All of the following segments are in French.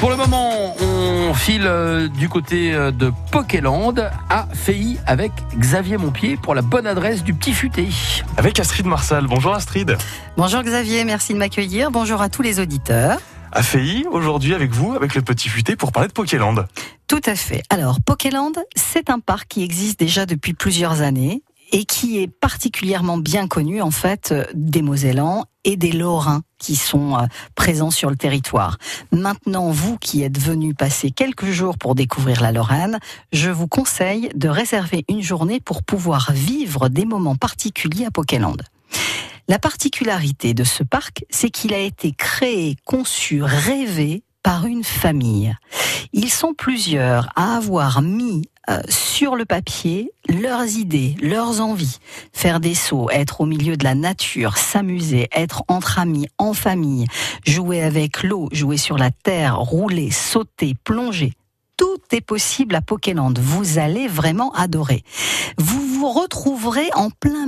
Pour le moment, on file euh, du côté euh, de Pokéland à Feilly avec Xavier Montpied pour la bonne adresse du Petit Futé. Avec Astrid Marsal. Bonjour Astrid. Bonjour Xavier, merci de m'accueillir. Bonjour à tous les auditeurs. À Feilly, aujourd'hui avec vous, avec le Petit Futé, pour parler de Pokéland. Tout à fait. Alors, Pokéland, c'est un parc qui existe déjà depuis plusieurs années et qui est particulièrement bien connu en fait euh, des Mosellans et des Lorrains qui sont euh, présents sur le territoire. Maintenant, vous qui êtes venus passer quelques jours pour découvrir la Lorraine, je vous conseille de réserver une journée pour pouvoir vivre des moments particuliers à Pokéland. La particularité de ce parc, c'est qu'il a été créé, conçu, rêvé par une famille. Ils sont plusieurs à avoir mis euh, sur le papier leurs idées, leurs envies. Faire des sauts, être au milieu de la nature, s'amuser, être entre amis, en famille, jouer avec l'eau, jouer sur la terre, rouler, sauter, plonger tout est possible à Pokéland. Vous allez vraiment adorer. Vous vous retrouverez en plein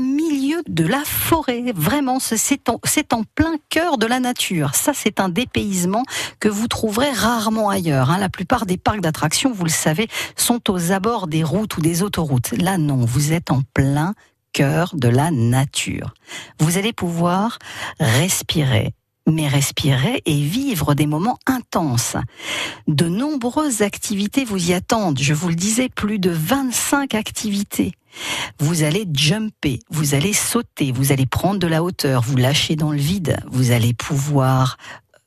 de la forêt. Vraiment, c'est en, en, plein cœur de la nature. Ça, c'est un dépaysement que vous trouverez rarement ailleurs. Hein. La plupart des parcs d'attractions, vous le savez, sont aux abords des routes ou des autoroutes. Là, non, vous êtes en plein cœur de la nature. Vous allez pouvoir respirer, mais respirer et vivre des moments intenses. De nombreuses activités vous y attendent. Je vous le disais, plus de 25 activités. Vous allez jumper, vous allez sauter, vous allez prendre de la hauteur, vous lâcher dans le vide, vous allez pouvoir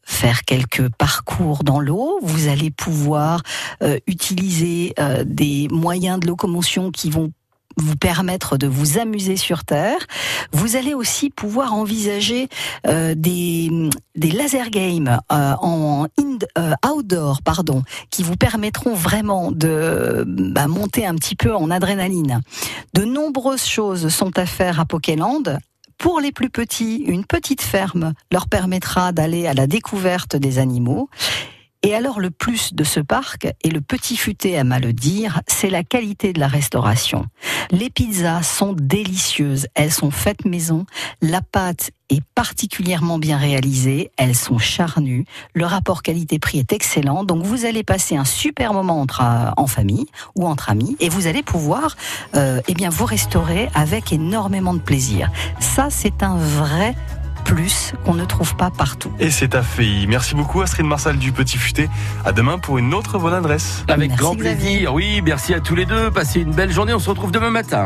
faire quelques parcours dans l'eau, vous allez pouvoir euh, utiliser euh, des moyens de locomotion qui vont vous permettre de vous amuser sur Terre. Vous allez aussi pouvoir envisager euh, des, des laser games euh, en euh, outdoor, pardon, qui vous permettront vraiment de bah, monter un petit peu en adrénaline. De nombreuses choses sont à faire à Pokéland. Pour les plus petits, une petite ferme leur permettra d'aller à la découverte des animaux. Et alors le plus de ce parc, et le petit futé à mal le dire, c'est la qualité de la restauration. Les pizzas sont délicieuses, elles sont faites maison, la pâte est particulièrement bien réalisée, elles sont charnues, le rapport qualité-prix est excellent, donc vous allez passer un super moment entre, euh, en famille ou entre amis, et vous allez pouvoir euh, eh bien, vous restaurer avec énormément de plaisir. Ça, c'est un vrai plus qu'on ne trouve pas partout. Et c'est à fait. Merci beaucoup Astrid Marsal du Petit Futé. À demain pour une autre bonne adresse. Avec grand plaisir. Oui, merci à tous les deux. Passez une belle journée. On se retrouve demain matin.